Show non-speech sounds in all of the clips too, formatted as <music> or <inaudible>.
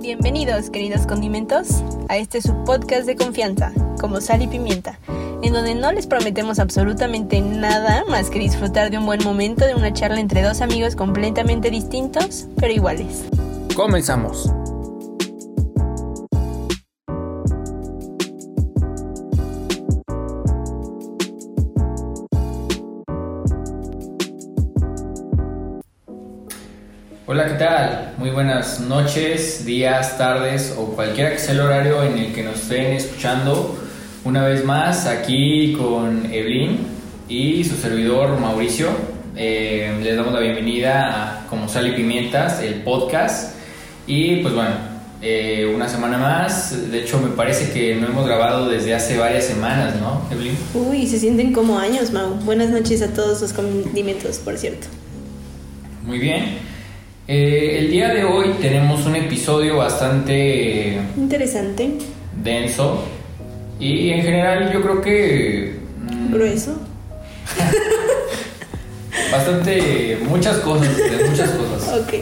Bienvenidos, queridos condimentos, a este subpodcast de confianza, como sal y pimienta, en donde no les prometemos absolutamente nada más que disfrutar de un buen momento de una charla entre dos amigos completamente distintos, pero iguales. Comenzamos. Hola, ¿qué tal? Muy buenas noches, días, tardes o cualquiera que sea el horario en el que nos estén escuchando. Una vez más aquí con Evelyn y su servidor Mauricio. Eh, les damos la bienvenida a Como Sal y Pimientas, el podcast. Y pues bueno, eh, una semana más. De hecho, me parece que no hemos grabado desde hace varias semanas, ¿no, Evelyn? Uy, se sienten como años, Mau. Buenas noches a todos los condimentos, por cierto. Muy bien. Eh, el día de hoy tenemos un episodio bastante interesante, denso y en general yo creo que mm, grueso. <laughs> bastante muchas cosas, de muchas cosas. <laughs> Ok.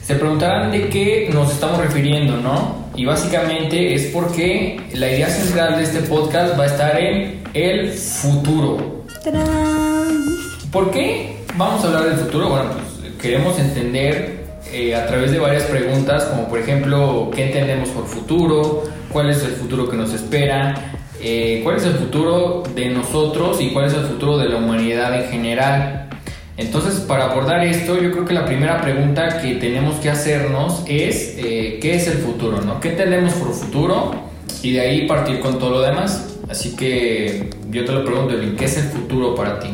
Se preguntarán de qué nos estamos refiriendo, ¿no? Y básicamente es porque la idea central de este podcast va a estar en el futuro. ¡Tarán! ¿Por qué vamos a hablar del futuro? Bueno, queremos entender eh, a través de varias preguntas, como por ejemplo, ¿qué entendemos por futuro? ¿Cuál es el futuro que nos espera? Eh, ¿Cuál es el futuro de nosotros y cuál es el futuro de la humanidad en general? Entonces, para abordar esto, yo creo que la primera pregunta que tenemos que hacernos es, eh, ¿qué es el futuro? ¿no? ¿Qué tenemos por futuro? Y de ahí partir con todo lo demás. Así que yo te lo pregunto, ¿qué es el futuro para ti?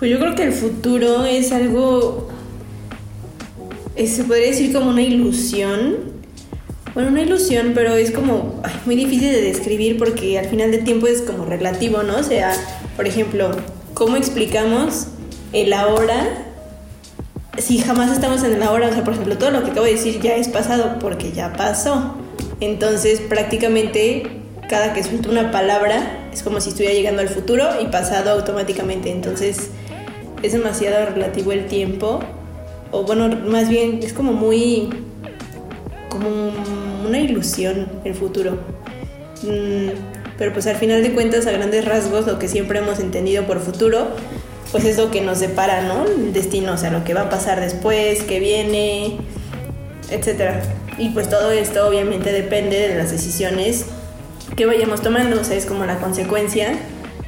Pues yo creo que el futuro es algo se podría decir como una ilusión. Bueno, una ilusión, pero es como muy difícil de describir porque al final del tiempo es como relativo, ¿no? O sea, por ejemplo, ¿cómo explicamos el ahora si jamás estamos en el ahora? O sea, por ejemplo, todo lo que acabo de decir ya es pasado porque ya pasó. Entonces, prácticamente cada que suelto una palabra es como si estuviera llegando al futuro y pasado automáticamente. Entonces, es demasiado relativo el tiempo o bueno, más bien es como muy, como una ilusión el futuro. Mm, pero pues al final de cuentas, a grandes rasgos, lo que siempre hemos entendido por futuro, pues es lo que nos separa, ¿no? El destino, o sea, lo que va a pasar después, que viene, etc. Y pues todo esto obviamente depende de las decisiones que vayamos tomando, o sea, es como la consecuencia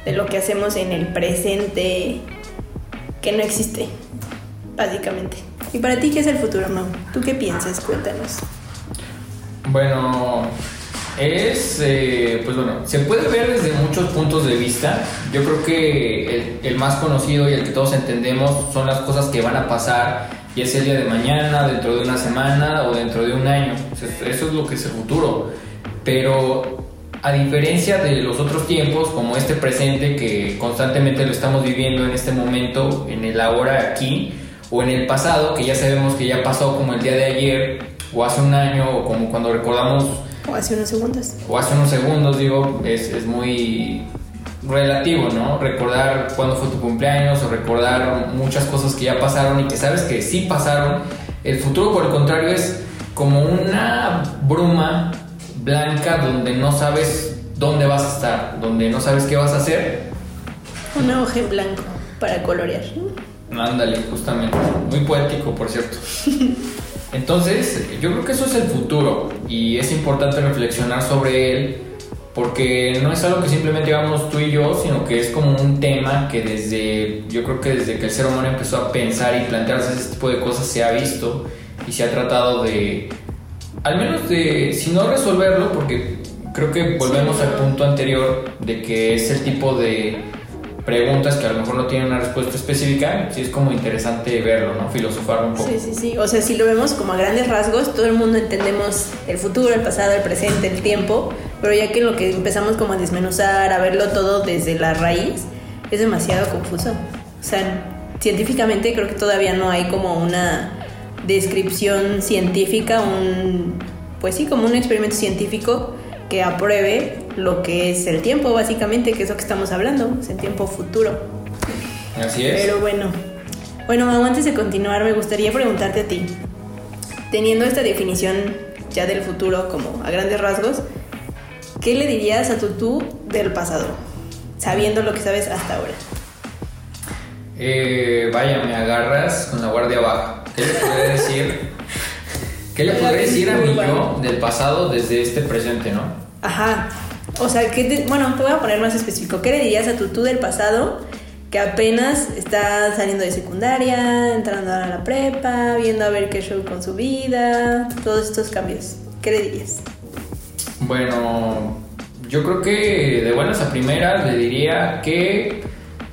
de lo que hacemos en el presente que no existe, básicamente. ¿Y para ti qué es el futuro, Mau? ¿Tú qué piensas? Cuéntanos. Bueno, es, eh, pues bueno, se puede ver desde muchos puntos de vista. Yo creo que el, más conocido y el que todos entendemos son las cosas que van a pasar, y es el día de mañana, dentro de una semana o dentro de un año. Eso es lo que es el futuro. Pero a diferencia de los otros tiempos, como este presente que constantemente lo estamos viviendo en este momento, en el ahora aquí, o en el pasado, que ya sabemos que ya pasó como el día de ayer, o hace un año, o como cuando recordamos... O hace unos segundos. O hace unos segundos, digo, es, es muy relativo, ¿no? Recordar cuándo fue tu cumpleaños o recordar muchas cosas que ya pasaron y que sabes que sí pasaron. El futuro, por el contrario, es como una bruma blanca donde no sabes dónde vas a estar, donde no sabes qué vas a hacer. Una hoja en blanco para colorear. Ándale, justamente. Muy poético, por cierto. <laughs> Entonces, yo creo que eso es el futuro y es importante reflexionar sobre él porque no es algo que simplemente vamos tú y yo, sino que es como un tema que desde, yo creo que desde que el ser humano empezó a pensar y plantearse ese tipo de cosas se ha visto y se ha tratado de, al menos de, si no resolverlo, porque creo que volvemos al punto anterior de que es el tipo de preguntas que a lo mejor no tienen una respuesta específica, sí es como interesante verlo, ¿no? Filosofar un poco. Sí, sí, sí. O sea, si lo vemos como a grandes rasgos, todo el mundo entendemos el futuro, el pasado, el presente, el tiempo, pero ya que lo que empezamos como a desmenuzar, a verlo todo desde la raíz, es demasiado confuso. O sea, científicamente creo que todavía no hay como una descripción científica, un, pues sí, como un experimento científico que apruebe lo que es el tiempo, básicamente, que es lo que estamos hablando, es el tiempo futuro. Así es. Pero bueno, bueno, antes de continuar, me gustaría preguntarte a ti, teniendo esta definición ya del futuro como a grandes rasgos, ¿qué le dirías a tu tú del pasado? Sabiendo lo que sabes hasta ahora. Eh, vaya, me agarras con la guardia baja. ¿Qué le podría decir? ¿Qué le <laughs> podría decir a mi yo del pasado desde este presente, no? Ajá. O sea, ¿qué te- bueno, te voy a poner más específico. ¿Qué le dirías a tu tú del pasado que apenas está saliendo de secundaria, entrando a la prepa, viendo a ver qué show con su vida, todos estos cambios? ¿Qué le dirías? Bueno, yo creo que de buenas a primeras le diría que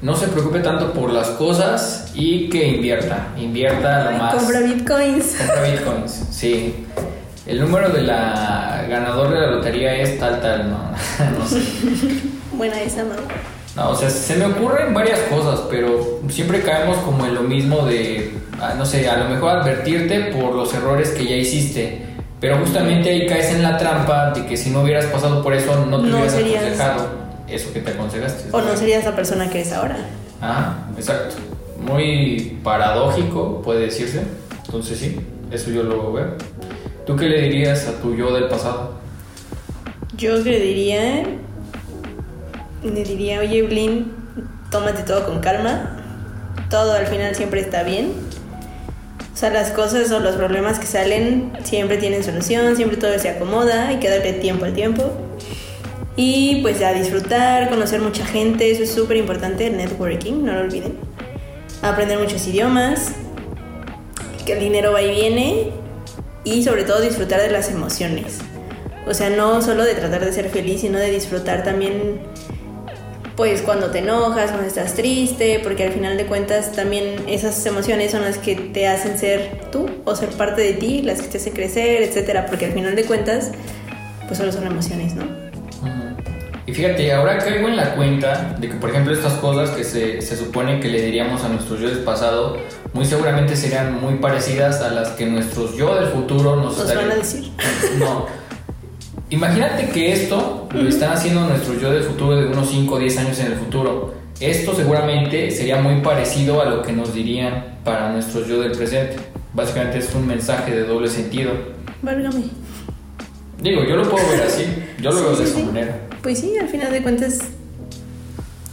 no se preocupe tanto por las cosas y que invierta. Invierta lo más. compra bitcoins. Compra bitcoins, sí. El número de la ganador de la lotería es tal, tal, no, <laughs> no sé. Buena esa, mamá. No, o sea, se me ocurren varias cosas, pero siempre caemos como en lo mismo de, ah, no sé, a lo mejor advertirte por los errores que ya hiciste. Pero justamente ahí caes en la trampa de que si no hubieras pasado por eso, no te No hubieras serías- aconsejado eso que te aconsejaste. O no serías la persona que eres ahora. Ah, exacto. Muy paradójico, puede decirse. Entonces sí, eso yo lo veo. ¿Tú qué le dirías a tu yo del pasado? Yo le diría. Le diría, oye, Blin, tómate todo con calma. Todo al final siempre está bien. O sea, las cosas o los problemas que salen siempre tienen solución, siempre todo se acomoda, hay que darle tiempo al tiempo. Y pues a disfrutar, conocer mucha gente, eso es súper importante, networking, no lo olviden. Aprender muchos idiomas, que el dinero va y viene y sobre todo disfrutar de las emociones. O sea, no solo de tratar de ser feliz, sino de disfrutar también, pues cuando te enojas, cuando estás triste, porque al final de cuentas también esas emociones son las que te hacen ser tú o ser parte de ti, las que te hacen crecer, etcétera, porque al final de cuentas, pues solo son emociones, ¿no? Y fíjate, ahora caigo en la cuenta de que, por ejemplo, estas cosas que se, se supone que le diríamos a nuestros yo del pasado, muy seguramente serían muy parecidas a las que nuestros yo del futuro nos, Nos estarían- van a decir. <laughs> No. Imagínate que esto lo están haciendo nuestros yo del futuro de unos 5 o 10 años en el futuro. Esto seguramente sería muy parecido a lo que nos dirían para nuestros yo del presente. Básicamente es un mensaje de doble sentido. Válgame. Digo, yo lo puedo ver así, yo lo Sí, veo sí, de esa sí. manera. Pues sí, al final de cuentas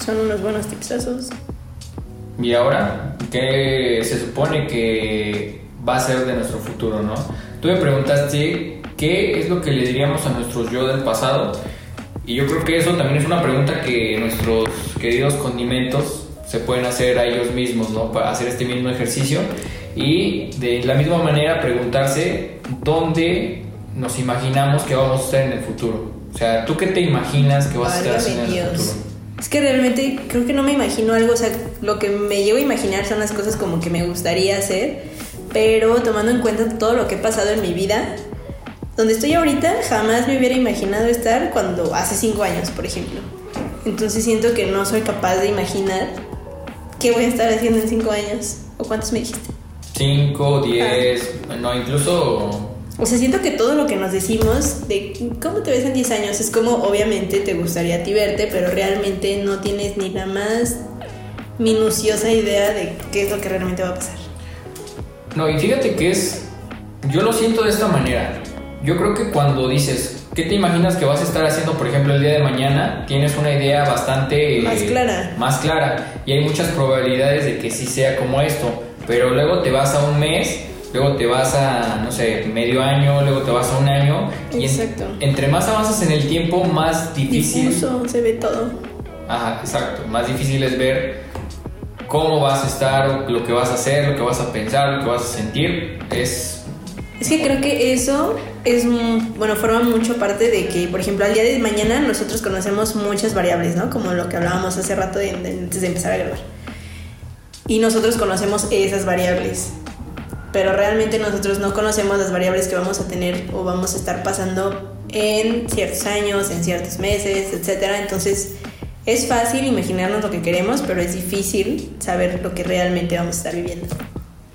son unos buenos tipsazos. Y ahora, ¿qué se supone que va a ser de nuestro futuro, no? Tú me preguntaste qué es lo que le diríamos a nuestros yo del pasado. Y yo creo que eso también es una pregunta que nuestros queridos condimentos se pueden hacer a ellos mismos, ¿no? Para hacer este mismo ejercicio. Y de la misma manera preguntarse dónde nos imaginamos que vamos a estar en el futuro. O sea, ¿tú qué te imaginas que vas a estar haciendo en el futuro? Es que realmente creo que no me imagino algo, o sea, lo que me llevo a imaginar son las cosas como que me gustaría hacer, pero tomando en cuenta todo lo que he pasado en mi vida, donde estoy ahorita jamás me hubiera imaginado estar cuando hace cinco años, por ejemplo. Entonces siento que no soy capaz de imaginar qué voy a estar haciendo en cinco años. ¿O cuántos me dijiste? 5, 10, no, incluso O sea, siento que todo lo que nos decimos de cómo te ves en 10 años es como obviamente te gustaría a ti verte, pero realmente no tienes ni la más minuciosa idea de qué es lo que realmente va a pasar. No, y fíjate que es. Yo lo siento de esta manera. Yo creo que cuando dices, ¿qué te imaginas que vas a estar haciendo, por ejemplo, el día de mañana? Tienes una idea bastante. Más clara. Más clara. Y hay muchas probabilidades de que sí sea como esto. Pero luego te vas a un mes, luego te vas a, no sé, medio año, luego te vas a un año. Y en- Exacto. entre más avanzas en el tiempo, más difícil. Difuso, se ve todo. Ajá, exacto. Más difícil es ver cómo vas a estar, lo que vas a hacer, lo que vas a pensar, lo que vas a sentir. Es. Es que creo que eso es, bueno, forma mucho parte de que, por ejemplo, al día de mañana nosotros conocemos muchas variables, ¿no? Como lo que hablábamos hace rato de- de- antes de empezar a grabar. Y nosotros conocemos esas variables. Pero realmente nosotros no conocemos las variables que vamos a tener o vamos a estar pasando en ciertos años, en ciertos meses, etc. Entonces es fácil imaginarnos lo que queremos, pero es difícil saber lo que realmente vamos a estar viviendo.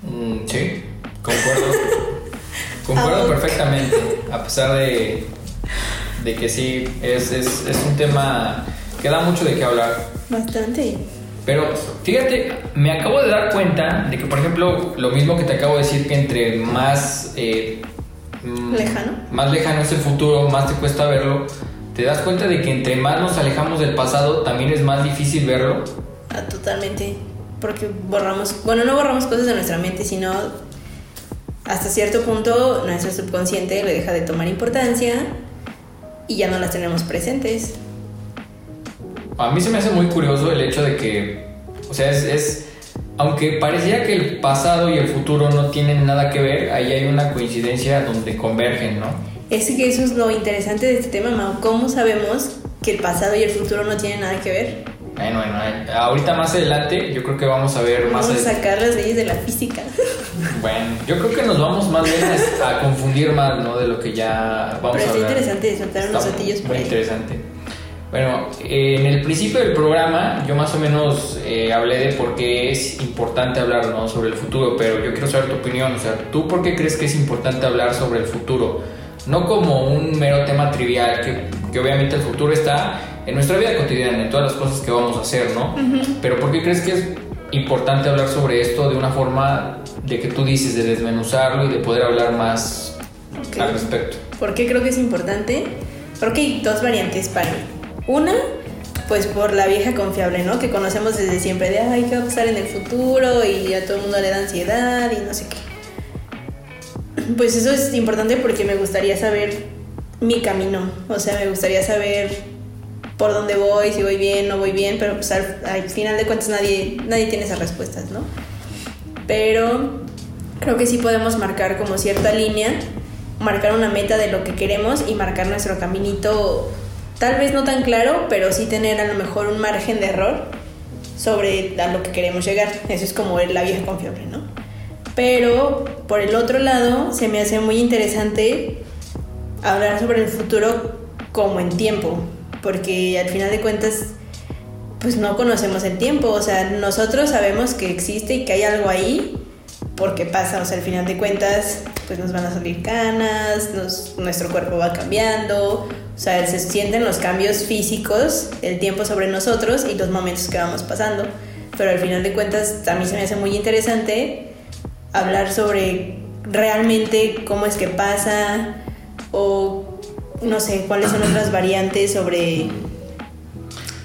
mm, sí, concuerdo. <laughs> concuerdo Ah, perfectamente. A pesar de, de que sí, es, es, es un tema que da mucho de qué hablar. Bastante. Pero fíjate, me acabo de dar cuenta de que, por ejemplo, lo mismo que te acabo de decir, que entre más eh, mm, Lejano. más lejano es el futuro, más te cuesta verlo, te das cuenta de que entre más nos alejamos del pasado, también es más difícil verlo. Ah, totalmente. Porque borramos, bueno, no borramos cosas de nuestra mente, sino hasta cierto punto nuestro subconsciente le deja de tomar importancia y ya no las tenemos presentes. A mí se me hace muy curioso el hecho de que, o sea, es, es aunque parecía que el pasado y el futuro no tienen nada que ver, ahí hay una coincidencia donde convergen, ¿no? Es que eso es lo interesante de este tema, Mau. ¿Cómo sabemos que el pasado y el futuro no tienen nada que ver? Bueno, bueno, ahorita más adelante yo creo que vamos a ver más... Vamos a sacar las leyes de la física. <laughs> Bueno, yo creo que nos vamos más bien a, confundir más, ¿no? De lo que ya vamos Pero a hablar. interesante soltar unos Está por Muy ahí. interesante. Bueno, eh, en el principio del programa yo más o menos eh, hablé de por qué es importante hablar ¿no? sobre el futuro, pero yo quiero saber tu opinión. O sea, ¿tú por qué crees que es importante hablar sobre el futuro? No como un mero tema trivial, que, que obviamente el futuro está en nuestra vida cotidiana, en todas las cosas que vamos a hacer, ¿no? Pero ¿por qué crees que es importante hablar sobre esto de una forma de que tú dices, de desmenuzarlo y de poder hablar más Ok. al respecto? ¿Por qué creo que es importante? Porque hay dos variantes para mí. Una, pues por la vieja confiable, ¿no? Que conocemos desde siempre de, ay, ¿qué va a pasar en el futuro? Y a todo el mundo le da ansiedad y no sé qué. <clears throat> Pues eso es importante porque me gustaría saber mi camino. O sea, me gustaría saber por dónde voy, si voy bien, no voy bien, pero pues al, al final de cuentas nadie, nadie tiene esas respuestas, ¿no? Pero creo que sí podemos marcar como cierta línea, marcar una meta de lo que queremos y marcar nuestro caminito, tal vez no tan claro, pero sí tener a lo mejor un margen de error sobre a lo que queremos llegar. Eso es como la vieja confiable, ¿no? Pero por el otro lado, se me hace muy interesante hablar sobre el futuro como en tiempo, porque al final de cuentas pues no conocemos el tiempo, o sea, nosotros sabemos que existe y que hay algo ahí porque pasa, o sea, al final de cuentas pues nos van a salir canas, nuestro cuerpo va cambiando, o sea, se sienten los cambios físicos, el tiempo sobre nosotros y los momentos que vamos pasando, pero al final de cuentas a mí se me hace muy interesante hablar sobre realmente cómo es que pasa o no sé cuáles son otras variantes sobre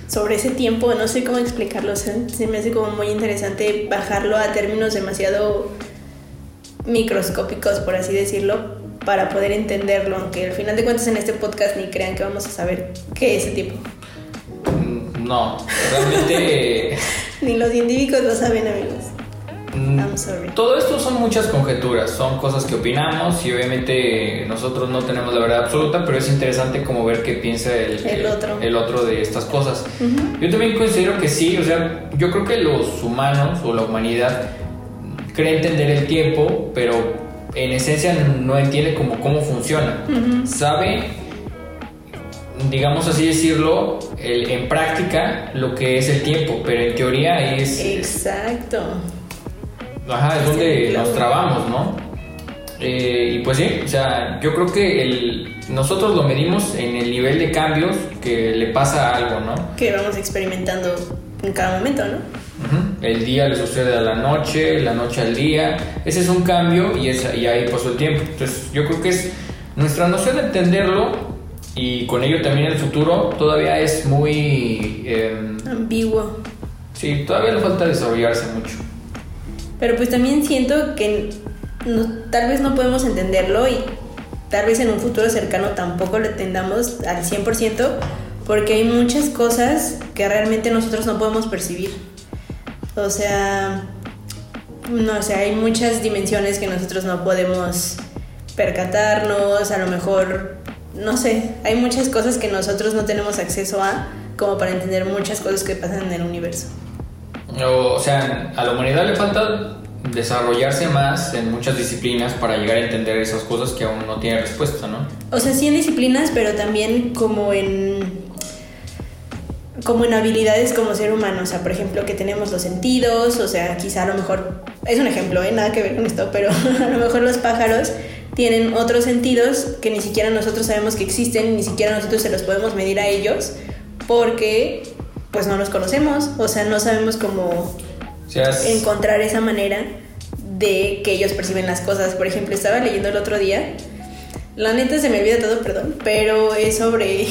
sobre ese tiempo, no sé cómo explicarlo, se me hace como muy interesante bajarlo a términos demasiado microscópicos, por así decirlo, para poder entenderlo, aunque al final de cuentas en este podcast ni crean que vamos a saber qué es ese tiempo. Mm, No, realmente... <laughs> Ni los científicos lo saben, amigos. Mm, I'm sorry. Todo esto son muchas conjeturas, son cosas que opinamos y obviamente nosotros no tenemos la verdad absoluta, pero es interesante como ver qué piensa el, El otro. el otro de estas cosas. Yo también considero que sí, o sea, yo creo que los humanos o la humanidad cree entender el tiempo, pero en esencia no entiende como cómo funciona. Sabe, digamos así decirlo, el- en práctica lo que es el tiempo, pero en teoría es... Exacto. Ajá, es donde nos trabamos, ¿no? Eh, y pues sí, o sea, yo creo que el, nosotros lo medimos en el nivel de cambios que le pasa a algo, ¿no? Que vamos experimentando en cada momento, ¿no? El día le sucede a la noche, la noche al día. Ese es un cambio y, es, y ahí pasó el tiempo. Entonces, yo creo que es nuestra noción de entenderlo y con ello también el futuro todavía es muy. em, Ambiguo. sí, todavía le falta desarrollarse mucho. Pero pues también siento que no- tal vez no podemos entenderlo y tal vez en un futuro cercano tampoco lo entendamos al 100% porque hay muchas cosas que realmente nosotros no podemos percibir. O sea, no sé, hay muchas dimensiones que nosotros no podemos percatarnos, a lo mejor, no sé, hay muchas cosas que nosotros no tenemos acceso a como para entender muchas cosas que pasan en el universo. O, o sea, a la humanidad le falta desarrollarse más en muchas disciplinas para llegar a entender esas cosas que aún no tiene respuesta, ¿no? O sea, sí en disciplinas, pero también como en como en habilidades como ser humano, o sea, por ejemplo, que tenemos los sentidos, o sea, quizá a lo mejor es un ejemplo, ¿eh? nada que ver con esto, pero <laughs> a lo mejor los pájaros tienen otros sentidos que ni siquiera nosotros sabemos que existen, ni siquiera nosotros se los podemos medir a ellos porque pues no los conocemos, o sea, no sabemos cómo es- encontrar esa manera de que ellos perciben las cosas. Por ejemplo, estaba leyendo el otro día La neta se me olvida todo, perdón, pero es sobre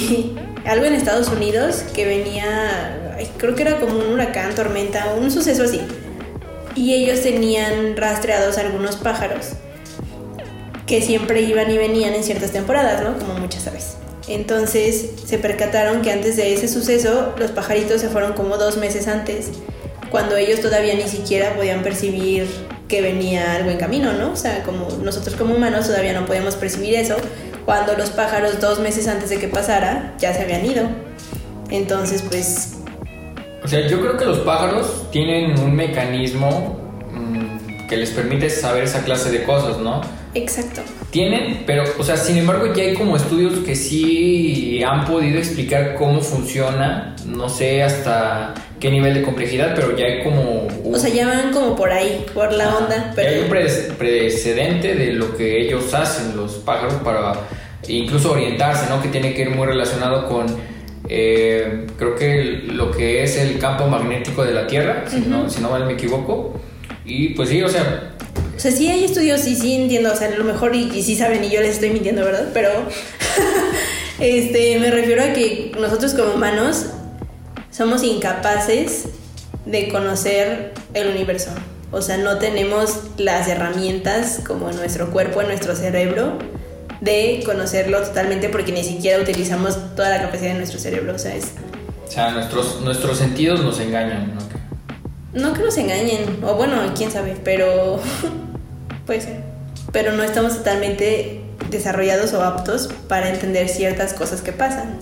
algo en Estados Unidos que venía, creo que era como un huracán, tormenta, un suceso así. Y ellos tenían rastreados algunos pájaros que siempre iban y venían en ciertas temporadas, ¿no? Como muchas aves. Entonces se percataron que antes de ese suceso los pajaritos se fueron como dos meses antes, cuando ellos todavía ni siquiera podían percibir que venía algo en camino, ¿no? O sea, como nosotros como humanos todavía no podíamos percibir eso, cuando los pájaros dos meses antes de que pasara ya se habían ido. Entonces, pues... O sea, yo creo que los pájaros tienen un mecanismo mm, que les permite saber esa clase de cosas, ¿no? Exacto. Tienen, pero, o sea, sin embargo, ya hay como estudios que sí han podido explicar cómo funciona, no sé hasta qué nivel de complejidad, pero ya hay como... O sea, ya van como por ahí, por la onda. Pero... hay un precedente de lo que ellos hacen, los pájaros, para incluso orientarse, ¿no? Que tiene que ir muy relacionado con, eh, creo que lo que es el campo magnético de la Tierra, si, no, si no mal me equivoco. Y pues sí, o sea, o sea, sí hay estudios y sí entiendo, o sea, a lo mejor y, sí saben y yo les estoy mintiendo, ¿verdad? Pero <laughs> este, me refiero a que nosotros como humanos somos incapaces de conocer el universo. O sea, no tenemos las herramientas como en nuestro cuerpo, en nuestro cerebro, de conocerlo totalmente porque ni siquiera utilizamos toda la capacidad de nuestro cerebro, o sea. O sea, nuestros, nuestros sentidos nos engañan, ¿no? No que nos engañen, o bueno, quién sabe, pero <laughs> puede ser. Pero no estamos totalmente desarrollados o aptos para entender ciertas cosas que pasan.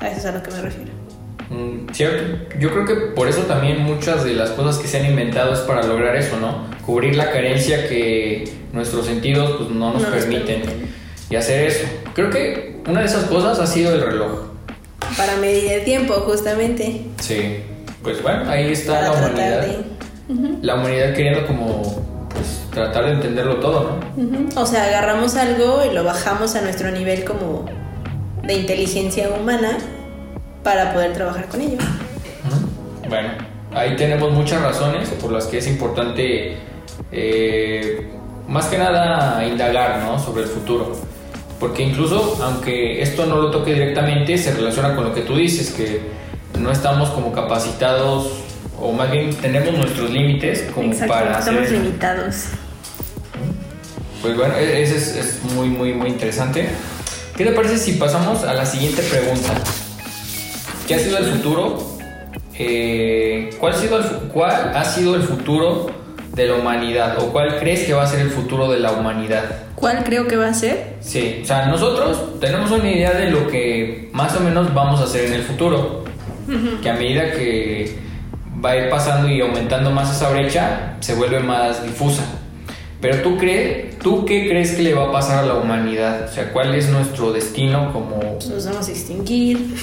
A eso es a lo que me refiero. Mm, cierto. Yo creo que por eso también muchas de las cosas que se han inventado es para lograr eso, ¿no? Cubrir la carencia que nuestros sentidos pues, no nos, permiten, y hacer eso. Creo que una de esas cosas ha sido el reloj. Para medir el tiempo, justamente. Sí pues bueno, ahí está la humanidad. La humanidad queriendo como pues, tratar de entenderlo todo, ¿no? O sea, agarramos algo y lo bajamos a nuestro nivel como de inteligencia humana para poder trabajar con ello. Bueno, ahí tenemos muchas razones por las que es importante, eh, más que nada, indagar ¿no? sobre el futuro. Porque incluso, aunque esto no lo toque directamente, se relaciona con lo que tú dices, que no estamos como capacitados o más bien tenemos nuestros límites como para estamos limitados. Pues bueno, e-, ese es, muy, muy, muy interesante. ¿Qué te parece si pasamos a la siguiente pregunta? ¿Qué ha sido el futuro? Eh, ¿cuál, ha sido el, ¿Cuál ha sido el futuro de la humanidad? ¿O cuál crees que va a ser el futuro de la humanidad? ¿Cuál creo que va a ser? Sí, o sea, nosotros tenemos una idea de lo que más o menos vamos a hacer en el futuro <laughs> que a medida que va a ir pasando y aumentando más esa brecha, se vuelve más difusa. Pero tú crees, ¿tú qué crees que le va a pasar a la humanidad? O sea, ¿cuál es nuestro destino como... Nos vamos a extinguir.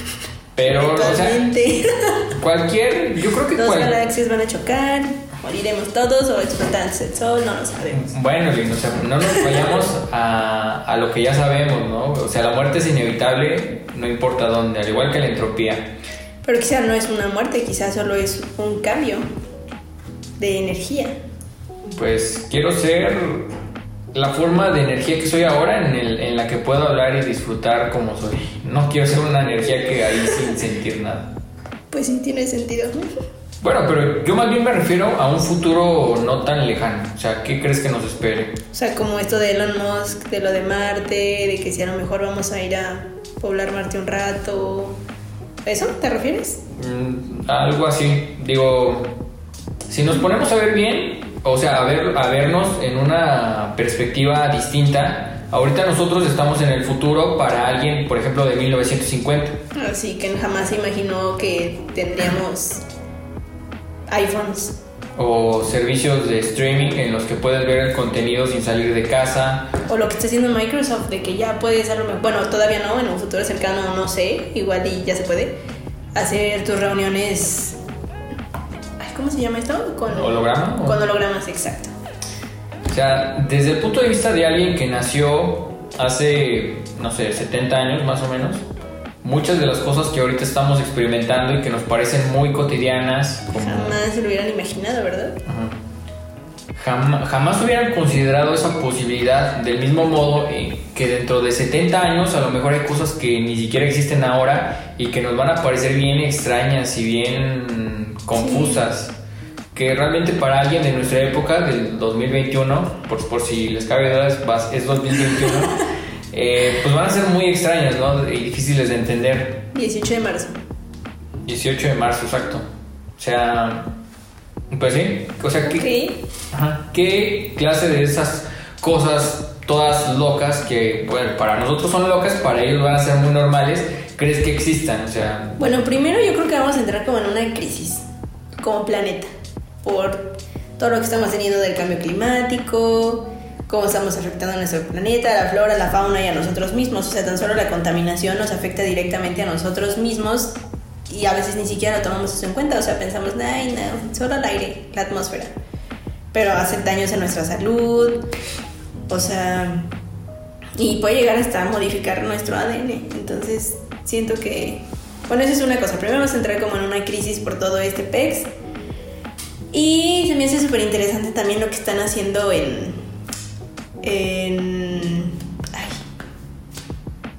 Pero, o sea, <laughs> cualquier, yo creo que... Dos galaxias van a chocar, moriremos todos o explotarse el sol, no lo sabemos. Bueno, o sea, no nos vayamos a, a lo que ya sabemos, ¿no? O sea, la muerte es inevitable, no importa dónde, al igual que la entropía. Pero quizá no es una muerte, quizás solo es un cambio de energía. Pues quiero ser la forma de energía que soy ahora en, el, en la que puedo hablar y disfrutar como soy. No quiero ser una energía que ahí sin <laughs> sentir nada. Pues sí, tiene sentido. Bueno, pero yo más bien me refiero a un futuro no tan lejano. O sea, ¿qué crees que nos espere? O sea, como esto de Elon Musk, de lo de Marte, de que si a lo mejor vamos a ir a poblar Marte un rato, ¿Eso te refieres? Mm, algo así. Digo, si nos ponemos a ver bien, o sea, a, ver, a vernos en una perspectiva distinta, ahorita nosotros estamos en el futuro para alguien, por ejemplo, de 1950. Así que jamás se imaginó que tendríamos iPhones. O servicios de streaming en los que puedes ver el contenido sin salir de casa. O lo que está haciendo Microsoft, de que ya puedes hacerlo. Bueno, todavía no, en un futuro cercano no sé, igual y ya se puede. Hacer tus reuniones. ¿Cómo se llama esto? Con holograma. Con hologramas, exacto. O sea, desde el punto de vista de alguien que nació hace, no sé, 70 años más o menos muchas de las cosas que ahorita estamos experimentando y que nos parecen muy cotidianas. Jamás se lo hubieran imaginado, ¿verdad? jamás hubieran considerado esa posibilidad del mismo modo que dentro de 70 años a lo mejor hay cosas que ni siquiera existen ahora y que nos van a parecer bien extrañas y bien confusas. Que realmente para alguien de nuestra época, del 2021, por, por si les cabe dudas, es 2021, <laughs> eh, pues van a ser muy extrañas, ¿no? Y difíciles de entender. 18 de marzo. 18 de marzo, exacto. O sea, pues sí, o sea, ¿qué, ¿qué clase de esas cosas todas locas que, bueno, para nosotros son locas, para ellos van a ser muy normales, crees que existan? O sea... Bueno, primero yo creo que vamos a entrar como en una crisis, como planeta, por todo lo que estamos teniendo del cambio climático, cómo estamos afectando a nuestro planeta, a la flora, a la fauna y a nosotros mismos. O sea, tan solo la contaminación nos afecta directamente a nosotros mismos y a veces ni siquiera lo tomamos eso en cuenta, o sea, pensamos, ay, no, solo el aire, la atmósfera, pero hace daños a nuestra salud, o sea, y puede llegar hasta modificar nuestro ADN, entonces siento que, bueno, eso es una cosa, primero vamos a entrar como en una crisis por todo este PEX, y se me hace súper interesante también lo que están haciendo en, en, ay,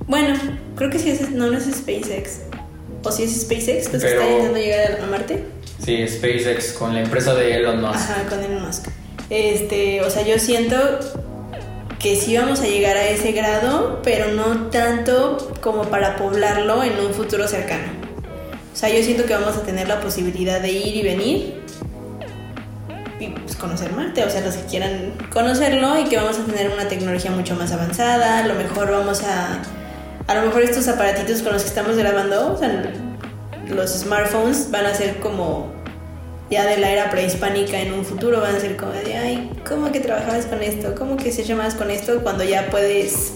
bueno, creo que sí es, no, no es SpaceX, o si es SpaceX, que está intentando llegar a Marte. Sí, SpaceX con la empresa de Elon Musk. Ajá, con Elon Musk. Este, o sea, yo siento que sí vamos a llegar a ese grado, pero no tanto como para poblarlo en un futuro cercano. O sea, yo siento que vamos a tener la posibilidad de ir y venir y pues, conocer Marte, o sea, los que quieran conocerlo y que vamos a tener una tecnología mucho más avanzada, a lo mejor vamos a a lo mejor estos aparatitos con los que estamos grabando, o sea, los smartphones van a ser como ya de la era prehispánica en un futuro, van a ser como de, ay, ¿cómo que trabajabas con esto? ¿Cómo que se llamabas con esto? Cuando ya puedes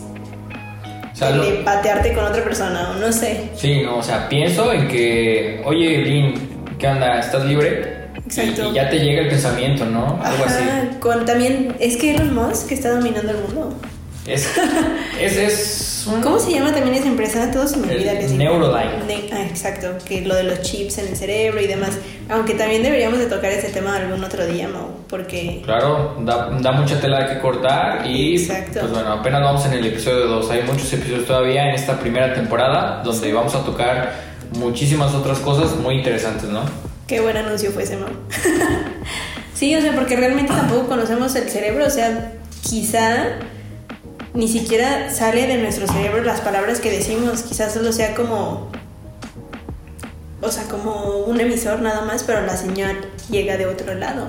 o patearte con otra persona o no sé. Sí, no, o sea, pienso en que, oye, Lynn, ¿qué onda? ¿Estás libre? Exacto. Y, ya te llega el pensamiento, ¿no? Algo así. Con también, es que Elon Musk está dominando el mundo. Es, es, es ¿Cómo se llama también esa empresa? Todos se me olvida Neuroline. ah, exacto, que lo de los chips en el cerebro y demás. Aunque también deberíamos de tocar ese tema algún otro día, Mau, porque... Claro, da, da mucha tela que cortar y... Exacto. Pues bueno, apenas vamos en el episodio 2. Hay muchos episodios todavía en esta primera temporada donde vamos a tocar muchísimas otras cosas muy interesantes, ¿no? Qué buen anuncio fue ese, Mau. <laughs> sí, o sea, porque realmente tampoco conocemos el cerebro, o sea, quizá ni siquiera sale de nuestro cerebro las palabras que decimos, quizás solo sea como, o sea, como un emisor nada más, pero la señal llega de otro lado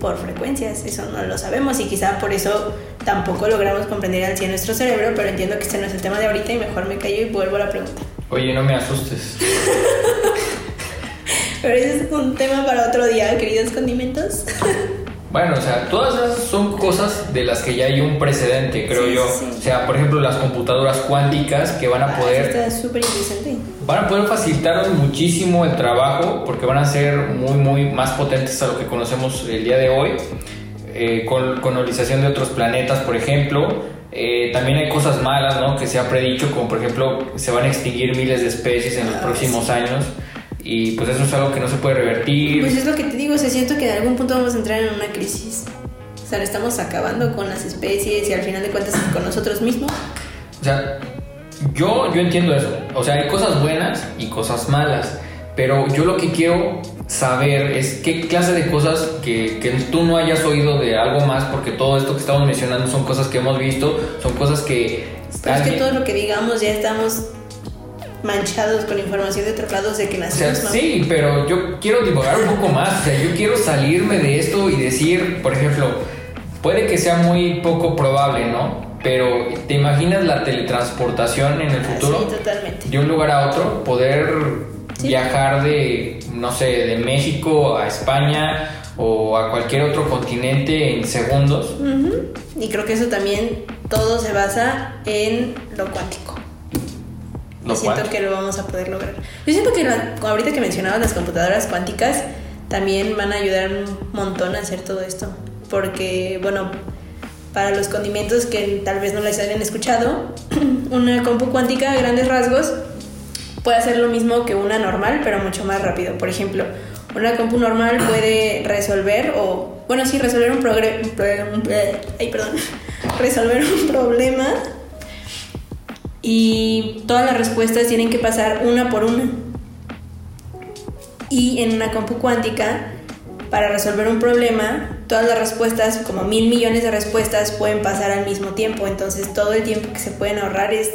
por frecuencias, eso no lo sabemos y quizá por eso tampoco logramos comprender al 100 nuestro cerebro, pero entiendo que este no es el tema de ahorita y mejor me callo y vuelvo a la pregunta. Oye, no me asustes. <laughs> pero ese es un tema para otro día, queridos condimentos. <laughs> Bueno, o sea, todas esas son cosas de las que ya hay un precedente, creo yo. O sea, por ejemplo, las computadoras cuánticas que van a ah, poder... Está súper interesante. Van a poder facilitarnos muchísimo el trabajo porque van a ser muy, muy más potentes a lo que conocemos el día de hoy. Eh, con colonización de otros planetas, por ejemplo. Eh, también hay cosas malas, ¿no? Que se ha predicho, como por ejemplo, se van a extinguir miles de especies en los ah, próximos años. Y pues eso es algo que no se puede revertir. Pues es lo que te digo, se siento que en algún punto vamos a entrar en una crisis. O sea, estamos acabando con las especies y al final de cuentas con nosotros mismos. O sea, yo, yo entiendo eso. O sea, hay cosas buenas y cosas malas. Pero yo lo que quiero saber es qué clase de cosas que, que, tú no hayas oído de algo más, porque todo esto que estamos mencionando son cosas que hemos visto, son cosas que... Pero es que todo lo que digamos ya estamos manchados con información de otros lados de que nacimos. O sea, Sí, pero yo quiero divagar un poco más. O sea, yo quiero salirme de esto y decir, por ejemplo, puede que sea muy poco probable, ¿no? Pero ¿te imaginas la teletransportación en el ah, futuro? sí, totalmente. De un lugar a otro, poder viajar de, no sé, de México a España o a cualquier otro continente en segundos. Y creo que eso también todo se basa en lo cuántico. Yo siento que lo vamos a poder lograr. Yo siento que ahorita que mencionabas las computadoras cuánticas también van a ayudar un montón a hacer todo esto. Porque, bueno, para los condimentos que tal vez no les hayan escuchado, <clears throat> una compu cuántica a grandes rasgos puede hacer lo mismo que una normal, pero mucho más rápido. Por ejemplo, una compu normal <clears throat> puede resolver o bueno, sí, resolver un, progre- un pro- un- ay, perdón, <laughs> resolver un problema y todas las respuestas tienen que pasar una por una. Y en una compu cuántica, para resolver un problema, todas las respuestas, como mil millones de respuestas, pueden pasar al mismo tiempo. Entonces todo el tiempo que se pueden ahorrar es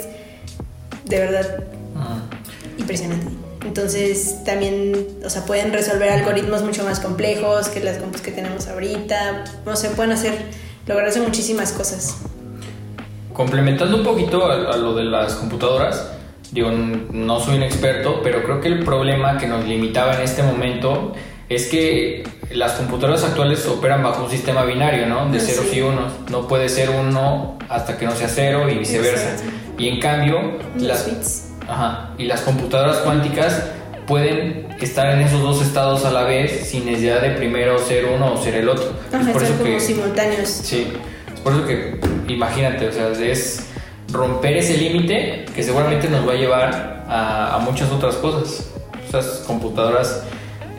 de verdad Mm. impresionante. Entonces también, o sea, pueden resolver algoritmos mucho más complejos que las compus que tenemos ahorita. No sé, pueden hacer, lograrse muchísimas cosas. Complementando un poquito a, a lo de las computadoras, digo, no soy un experto, pero creo que el problema que nos limitaba en este momento es que las computadoras actuales operan bajo un sistema binario, ¿no? De ceros sí. y unos. No puede ser uno hasta que no sea cero y viceversa. Exacto. Y en cambio, las, bits. Ajá. Y las computadoras cuánticas pueden estar en esos dos estados a la vez sin necesidad de primero ser uno o ser el otro. Ajá, es por eso como que simultáneos. sí, por eso que imagínate, o sea, es romper ese límite que seguramente nos va a llevar a, a muchas otras cosas. Esas computadoras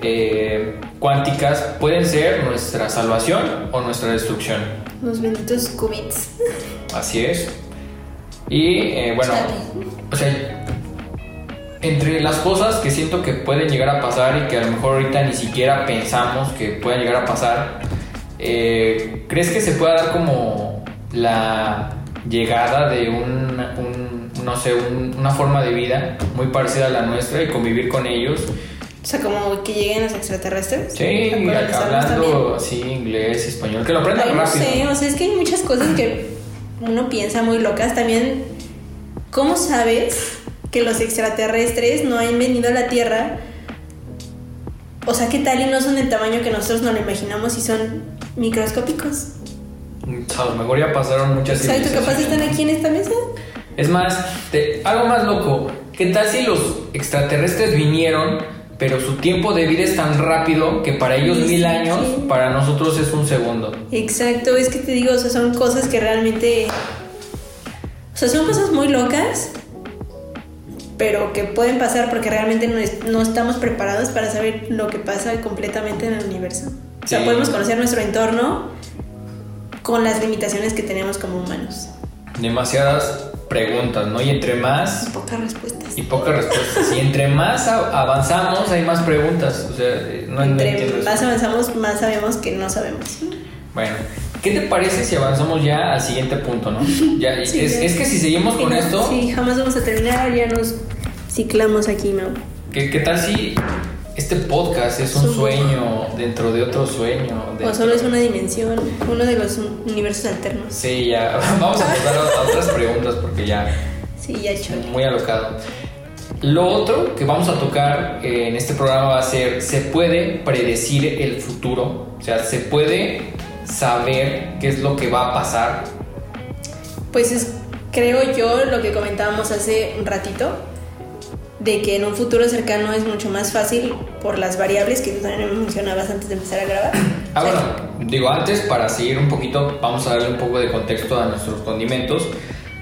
eh, cuánticas pueden ser nuestra salvación o nuestra destrucción. Los benditos qubits. Así es. Y eh, bueno, Chale. o sea, entre las cosas que siento que pueden llegar a pasar y que a lo mejor ahorita ni siquiera pensamos que puedan llegar a pasar, eh, ¿crees que se pueda dar como la llegada de un, un- no sé, un- una forma de vida muy parecida a la nuestra y convivir con ellos? O sea, como que lleguen los extraterrestres. Sí, hablando así inglés, español, que lo aprendan Ay, no rápido. sé, o sea, es que hay muchas cosas que uno piensa muy locas. También, ¿cómo sabes que los extraterrestres no han venido a la Tierra? O sea, ¿qué tal y no son del tamaño que nosotros nos lo imaginamos y son microscópicos? A lo mejor ya pasaron muchas Exacto, capaz están aquí en esta mesa. Es más, te- algo más loco. ¿Qué tal si los extraterrestres vinieron, pero su tiempo de vida es tan rápido que para ellos Sí, mil años, sí. para nosotros es un segundo? Exacto, es que te digo, o sea, son cosas que realmente. O sea, son cosas muy locas, pero que pueden pasar porque realmente no, es- no estamos preparados para saber lo que pasa completamente en el universo. O sea, Sí. podemos conocer nuestro entorno con las limitaciones que tenemos como humanos. Demasiadas preguntas, ¿no? Y entre más Y pocas respuestas. y pocas respuestas. Y entre más avanzamos, hay más preguntas. O sea, eh, no, Entre más avanzamos, más sabemos que no sabemos. Bueno, ¿qué te parece si avanzamos ya al siguiente punto, no? <laughs> Ya, Sí, es, que si seguimos con no, esto, Sí, jamás vamos a terminar, ya nos ciclamos aquí, ¿no? ¿qué, qué tal si este podcast es un sueño dentro de otro sueño? O solo es una dimensión, uno de los un- universos alternos. Sí, ya. <laughs> Vamos a pasar a, otras preguntas porque ya Sí, ya hecho. muy alocado. Lo otro que vamos a tocar eh, en este programa va a ser, ¿se puede predecir el futuro? O sea, ¿se puede saber qué es lo que va a pasar? Pues es, creo yo, lo que comentábamos hace un ratito, de que en un futuro cercano es mucho más fácil por las variables que tú también mencionabas antes de empezar a grabar. Ah, O sea, bueno, digo, antes para seguir un poquito, vamos a darle un poco de contexto a nuestros condimentos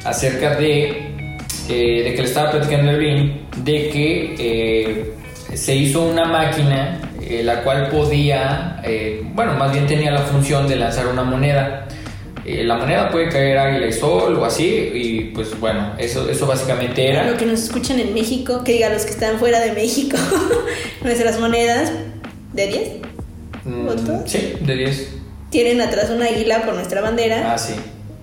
acerca de, eh, de que le estaba platicando a Evelyn, de que eh, se hizo una máquina eh, la cual podía, eh, bueno, más bien tenía la función de lanzar una moneda. Eh, la moneda puede caer águila y sol o así, y pues bueno, eso, eso básicamente era. Lo que nos escuchan en México, que diga los que están fuera de México, <laughs> nuestras monedas de 10 Mm, sí, de 10. tienen atrás una águila por nuestra bandera Ah, sí.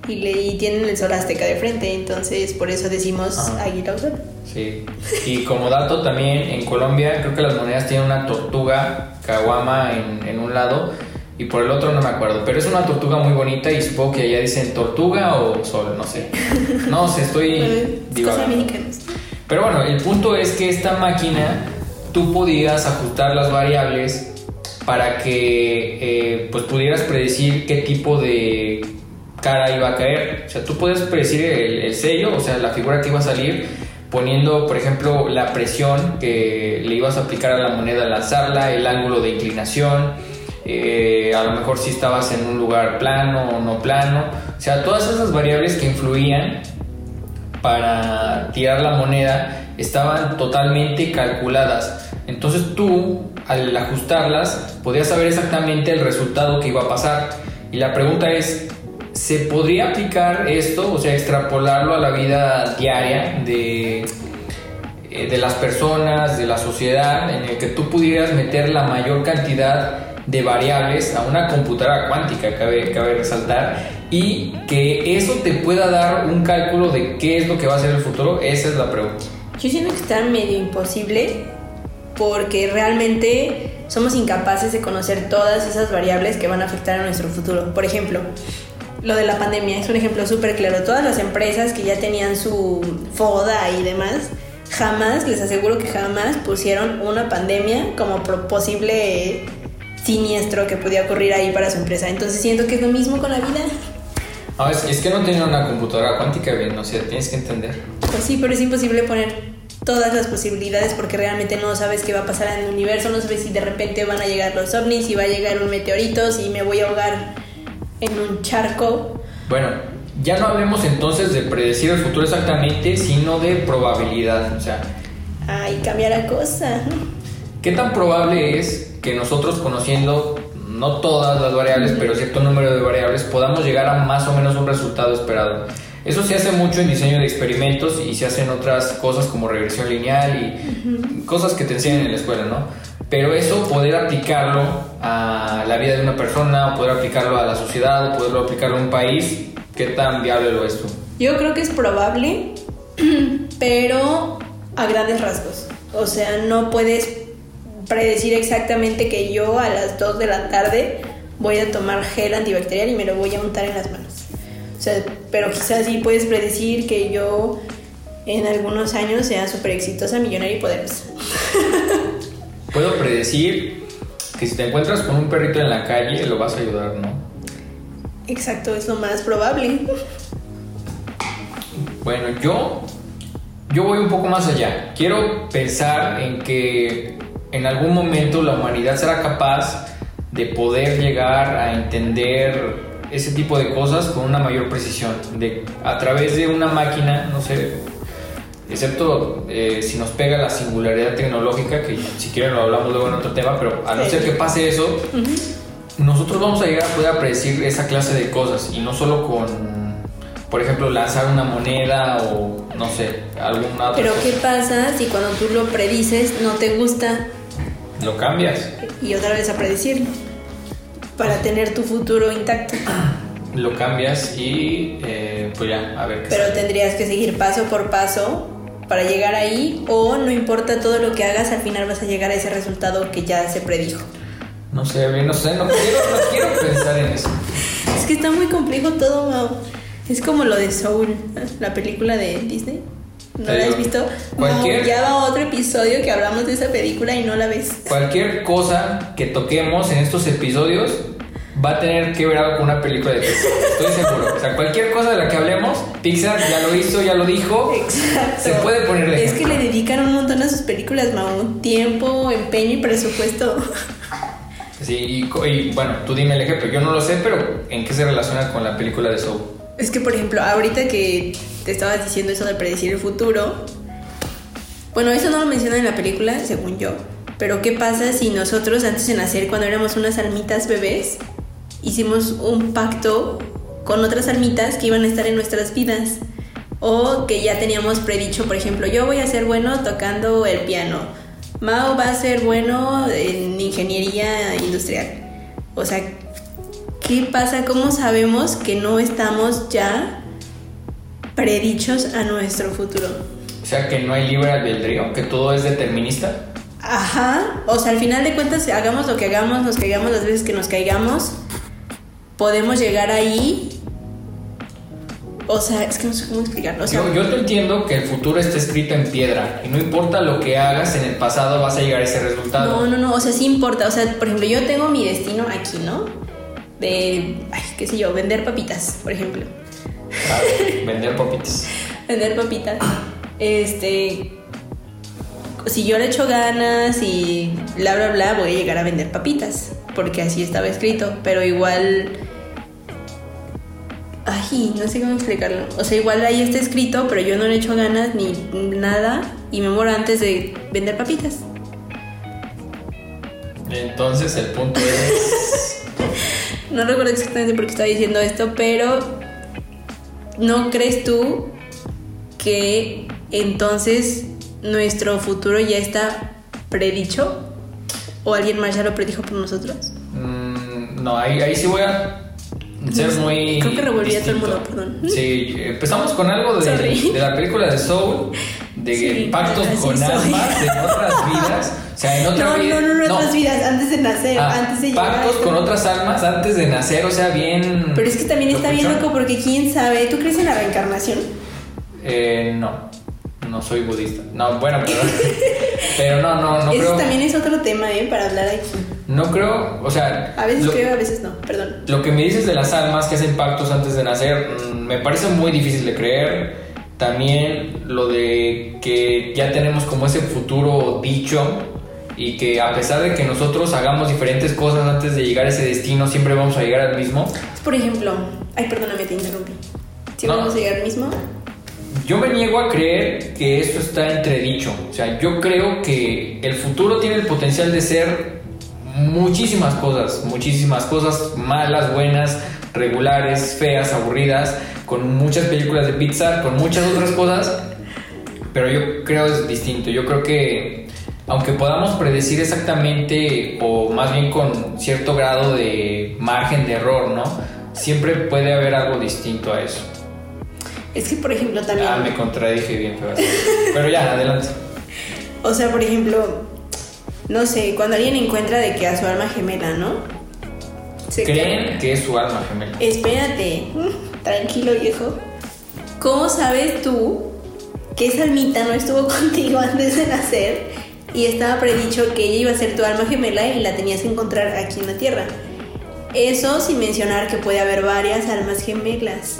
Y, le, y tienen el sol azteca de frente, entonces por eso decimos Ajá. águila o sol. Sí. Y como dato también, en Colombia creo que las monedas tienen una tortuga caguama en, en un lado y por el otro no me acuerdo. Pero es una tortuga muy bonita y supongo que allá dicen tortuga o sol, no sé. No sé, estoy <laughs> Es cosa divagando. Pero bueno, el punto es que esta máquina tú podías ajustar las variables para que eh, pues pudieras predecir qué tipo de cara iba a caer. O sea, tú puedes predecir el, el sello, o sea, la figura que iba a salir, poniendo, por ejemplo, la presión que le ibas a aplicar a la moneda al lanzarla, el ángulo de inclinación, eh, a lo mejor si estabas en un lugar plano o no plano. O sea, todas esas variables que influían para tirar la moneda estaban totalmente calculadas. Entonces tú, al ajustarlas, podía saber exactamente el resultado que iba a pasar. Y la pregunta es, ¿se podría aplicar esto, o sea, extrapolarlo a la vida diaria de, eh, de las personas, de la sociedad, en el que tú pudieras meter la mayor cantidad de variables a una computadora cuántica, cabe, cabe resaltar, y que eso te pueda dar un cálculo de qué es lo que va a ser el futuro? Esa es la pregunta. Yo siento que está medio imposible porque realmente somos incapaces de conocer todas esas variables que van a afectar a nuestro futuro. Por ejemplo, lo de la pandemia es un ejemplo súper claro. Todas las empresas que ya tenían su FODA y demás, jamás, les aseguro que jamás pusieron una pandemia como posible siniestro que podía ocurrir ahí para su empresa. Entonces siento que es lo mismo con la vida. Ah, es, que no tenía una computadora cuántica, bien, o sea, tienes que entender. Pues sí, pero es imposible poner todas las posibilidades porque realmente no sabes qué va a pasar en el universo, no sabes si de repente van a llegar los ovnis, si va a llegar un meteorito, si me voy a ahogar en un charco. Bueno, ya no hablemos entonces de predecir el futuro exactamente, sino de probabilidad, o sea... Ay, cambia la cosa. ¿Qué tan probable es que nosotros conociendo no todas las variables, pero cierto número de variables, podamos llegar a más o menos un resultado esperado? Eso se hace mucho en diseño de experimentos y se hacen otras cosas como regresión lineal y cosas que te enseñan en la escuela, ¿no? Pero eso, poder aplicarlo a la vida de una persona, poder aplicarlo a la sociedad, poderlo aplicarlo a un país, ¿qué tan viable lo es tú? Yo creo que es probable, <clears throat> pero a grandes rasgos. O sea, no puedes predecir exactamente que yo a las 2 de la tarde voy a tomar gel antibacterial y me lo voy a untar en las manos. O sea, pero quizás sí puedes predecir que yo en algunos años sea súper exitosa, millonaria y poderosa. <laughs> Puedo predecir que si te encuentras con un perrito en la calle lo vas a ayudar, ¿no? Exacto, es lo más probable. Bueno, yo yo voy un poco más allá. Quiero pensar en que en algún momento la humanidad será capaz de poder llegar a entender ese tipo de cosas con una mayor precisión, de, a través de una máquina, no sé, excepto eh, si nos pega la singularidad tecnológica, que si quieren lo hablamos luego en otro tema, pero a no ser que pase eso, nosotros vamos a llegar a poder predecir esa clase de cosas y no solo con, por ejemplo, lanzar una moneda o no sé, alguna otra Pero ¿qué pasa si cuando tú lo predices no te gusta? Lo cambias. Y otra vez a predecirlo para tener tu futuro intacto. Lo cambias y eh, pues ya, a ver qué Pero tendrías que seguir paso por paso para llegar ahí o no importa todo lo que hagas, al final vas a llegar a ese resultado que ya se predijo. No sé, no sé, no quiero, no quiero <laughs> pensar en eso. Es que está muy complejo todo, Mau. Es como lo de Soul, la película de Disney. ¿No la has visto? Cualquier, ya va otro episodio que hablamos de esa película y no la ves. Cualquier cosa que toquemos en estos episodios va a tener que ver algo con una película de Pixar. Estoy seguro. O sea, cualquier cosa de la que hablemos, Pixar ya lo hizo, ya lo dijo. Exacto. Se puede poner de Es que le dedican un montón a sus películas, un Tiempo, empeño y presupuesto. Sí, y, y, bueno, tú dime el ejemplo. Yo no lo sé, pero ¿en qué se relaciona con la película de Soul? Es que, por ejemplo, ahorita que te estabas diciendo eso de predecir el futuro, bueno, eso no lo menciona en la película, según yo, pero ¿qué pasa si nosotros antes de nacer, cuando éramos unas almitas bebés, hicimos un pacto con otras almitas que iban a estar en nuestras vidas? O que ya teníamos predicho, por ejemplo, yo voy a ser bueno tocando el piano, Mao va a ser bueno en ingeniería industrial. O sea, ¿qué pasa? ¿Cómo sabemos que no estamos ya predichos a nuestro futuro? O sea, que no hay libre albedrío, que todo es determinista. Ajá, o sea, al final de cuentas, hagamos lo que hagamos, nos caigamos las veces que nos caigamos, podemos llegar ahí. O sea, es que no sé cómo explicarlo. yo, yo te entiendo que el futuro está escrito en piedra y no importa lo que hagas en el pasado, vas a llegar a ese resultado. No, no, no, o sea, sí importa. O sea, por ejemplo, yo tengo mi destino aquí, ¿no? de, ay, qué sé yo, vender papitas, por ejemplo. <laughs> vender papitas. vender papitas. Este, si yo le echo ganas y bla, bla, bla, voy a llegar a vender papitas, porque así estaba escrito, pero igual... Ay, no sé cómo explicarlo. O sea, igual ahí está escrito, pero yo no le echo ganas ni nada y me muero antes de vender papitas. Entonces el punto es... <laughs> No recuerdo exactamente por qué estaba diciendo esto, pero ¿no crees tú que entonces nuestro futuro ya está predicho? ¿O alguien más ya lo predijo por nosotros? Mm, no, ahí, ahí sí voy a ser muy. Creo que revolví a todo el mundo, perdón. Sí, empezamos con algo de, de la película de Soul, de Sí, pactos con almas en otras <laughs> vidas. O sea, en otra No, vida. no, no, no, otras vidas, antes de nacer, Ah, antes de llegar. pactos con otras almas antes de nacer, o sea, bien. Pero es que también está bien loco porque quién sabe, ¿tú crees en la reencarnación? Eh, no, no soy budista. No, bueno, pero. <laughs> pero no, no, no creo. también es otro tema, ¿eh? Para hablar aquí. No creo, o sea. A veces lo- creo, a veces no, perdón. Lo que me dices de las almas que hacen pactos antes de nacer mm, me parece muy difícil de creer. También lo de que ya tenemos como ese futuro dicho y que a pesar de que nosotros hagamos diferentes cosas antes de llegar a ese destino, siempre vamos a llegar al mismo. Por ejemplo, ay, perdóname, te interrumpí. Si No. vamos a llegar al mismo, Yo me niego a creer que esto está entredicho. O sea, yo creo que el futuro tiene el potencial de ser muchísimas cosas, muchísimas cosas malas, buenas, regulares, feas, aburridas, con muchas películas de Pixar, con muchas otras cosas, pero yo creo es distinto. Yo creo que aunque podamos predecir exactamente o más bien con cierto grado de margen de error, ¿no? Siempre puede haber algo distinto a eso. es que, por ejemplo, también. Ah, me contradije bien, pero, pero ya, adelante. <laughs> O sea, por ejemplo, no sé, cuando alguien encuentra de que a su alma gemela, ¿no? Se Creen queda- que es su alma gemela. Espérate, mm, tranquilo viejo. ¿Cómo sabes tú que esa almita no estuvo <laughs> contigo antes de nacer y estaba predicho que ella iba a ser tu alma gemela y la tenías que encontrar aquí en la Tierra? Eso sin mencionar que puede haber varias almas gemelas.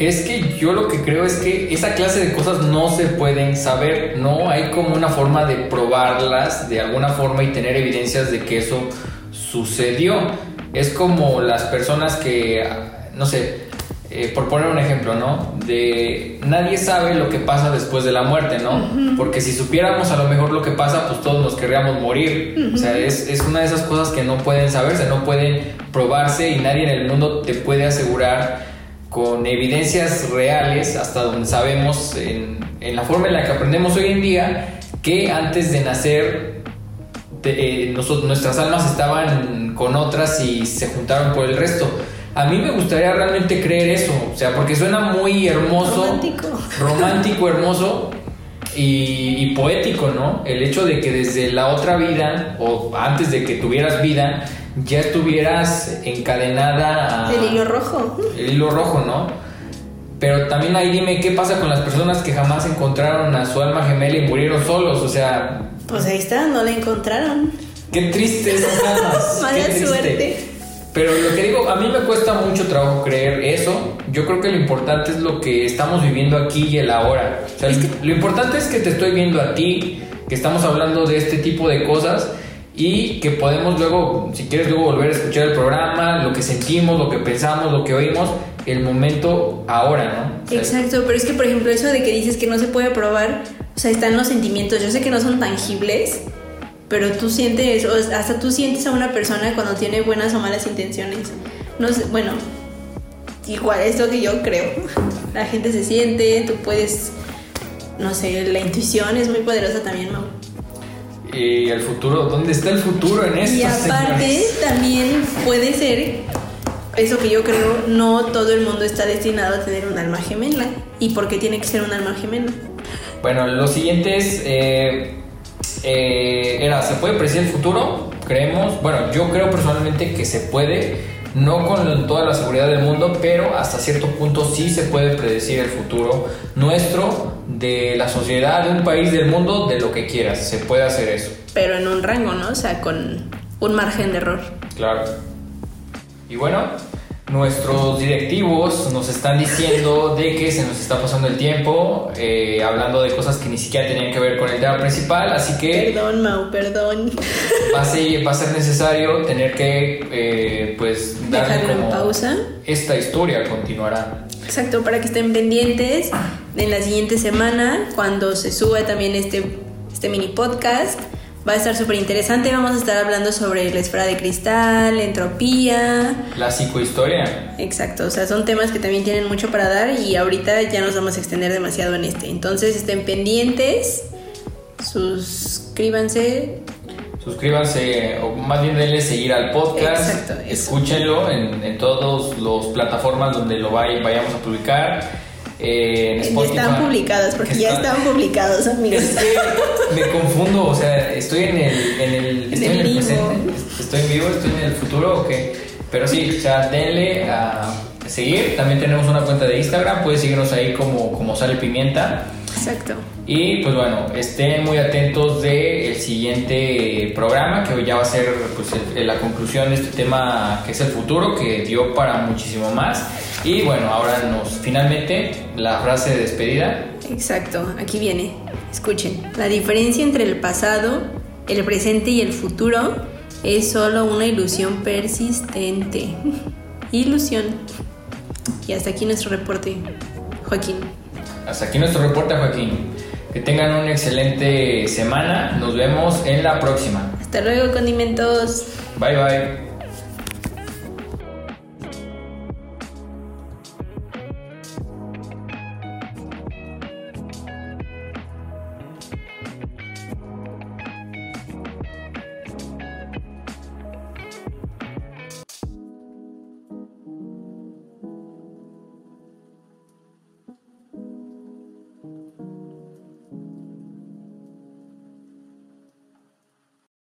Es que yo lo que creo es que esa clase de cosas no se pueden saber, no hay como una forma de probarlas de alguna forma y tener evidencias de que eso sucedió. Es como las personas que, no sé, eh, por poner un ejemplo, ¿no? De nadie sabe lo que pasa después de la muerte, ¿no? Porque si supiéramos a lo mejor lo que pasa, pues todos nos querríamos morir. O sea, es, es una de esas cosas que no pueden saberse, no pueden probarse y nadie en el mundo te puede asegurar con evidencias reales, hasta donde sabemos, en, en la forma en la que aprendemos hoy en día, que antes de nacer te- eh, nosotros, nuestras almas estaban con otras y se juntaron por el resto. A mí me gustaría realmente creer eso, o sea, porque suena muy hermoso, Romántico. romántico, hermoso y, y poético, ¿no? El hecho de que desde la otra vida o antes de que tuvieras vida ya estuvieras encadenada a El hilo rojo. el hilo rojo, ¿no? Pero también ahí dime qué pasa con las personas que jamás encontraron a su alma gemela y murieron solos, o sea, Pues ahí está, no la encontraron. qué triste esas almas. <laughs> qué Mala triste. suerte. Pero lo que digo, a mí me cuesta mucho trabajo creer eso. Yo creo que lo importante es lo que estamos viviendo aquí y el ahora. O sea, Es que- lo importante es que te estoy viendo a ti, que estamos hablando de este tipo de cosas y que podemos luego, si quieres luego volver a escuchar el programa, lo que sentimos, lo que pensamos, lo que oímos, el momento ahora, ¿no? O sea, Exacto, pero es que por ejemplo eso de que dices que no se puede probar, o sea, están los sentimientos, yo sé que no son tangibles, pero tú sientes, o hasta tú sientes a una persona cuando tiene buenas o malas intenciones. No sé, bueno, igual es lo que yo creo. <laughs> La gente se siente, tú puedes, no sé, la intuición es muy poderosa también, Mau. Y el futuro, ¿dónde está el futuro en esto? Y aparte señores? también puede ser, eso que yo creo, no todo el mundo está destinado a tener un alma gemela. ¿Y por qué tiene que ser un alma gemela? Bueno, lo siguiente es. eh, eh, era, ¿se puede predecir el futuro? Creemos. Bueno, yo creo personalmente que se puede. No con toda la seguridad del mundo, pero hasta cierto punto sí se puede predecir el futuro nuestro, de la sociedad, de un país, del mundo, de lo que quieras. Se puede hacer eso, Pero en un rango, ¿no? O sea, con un margen de error. claro. Y bueno, nuestros directivos nos están diciendo de que se nos está pasando el tiempo, eh, hablando de cosas que ni siquiera tenían que ver con el tema principal, así que Perdón, Mau, perdón. va a ser, va a ser necesario tener que, eh, pues, darle en como pausa. esta historia continuará. Exacto, para que estén pendientes en la siguiente semana, cuando se sube también este, este mini podcast, Va a estar súper interesante. Vamos a estar hablando sobre la esfera de cristal, la entropía. La psicohistoria. Exacto, o sea, son temas que también tienen mucho para dar y ahorita ya nos vamos a extender demasiado en este. Entonces estén pendientes, suscríbanse. Suscríbanse, o más bien denle seguir al podcast. Exacto. Escúchenlo en, en todas las plataformas donde lo vay- vayamos a publicar. Eh, en Que Spotify. están publicadas, porque Que ya está- están publicados, amigos. Es que me confundo, o sea, estoy en el, en el, estoy el en el vivo. presente, estoy en vivo, estoy en el futuro, ok. Pero sí, o sea, denle a seguir. También tenemos una cuenta de Instagram, puedes seguirnos ahí como, como Sale Pimienta. Exacto. Y pues bueno, estén muy atentos del siguiente programa, que ya va a ser pues, el- la conclusión de este tema que es el futuro, que dio para muchísimo más. Y bueno, ahora nos finalmente la frase de despedida. Exacto, aquí viene. Escuchen. La diferencia entre el pasado, el presente y el futuro es solo una ilusión persistente. <laughs> Ilusión. Y hasta aquí nuestro reporte. Joaquín. Hasta aquí nuestro reporte, Joaquín. Que tengan una excelente semana. Nos vemos en la próxima. Hasta luego, condimentos. Bye bye.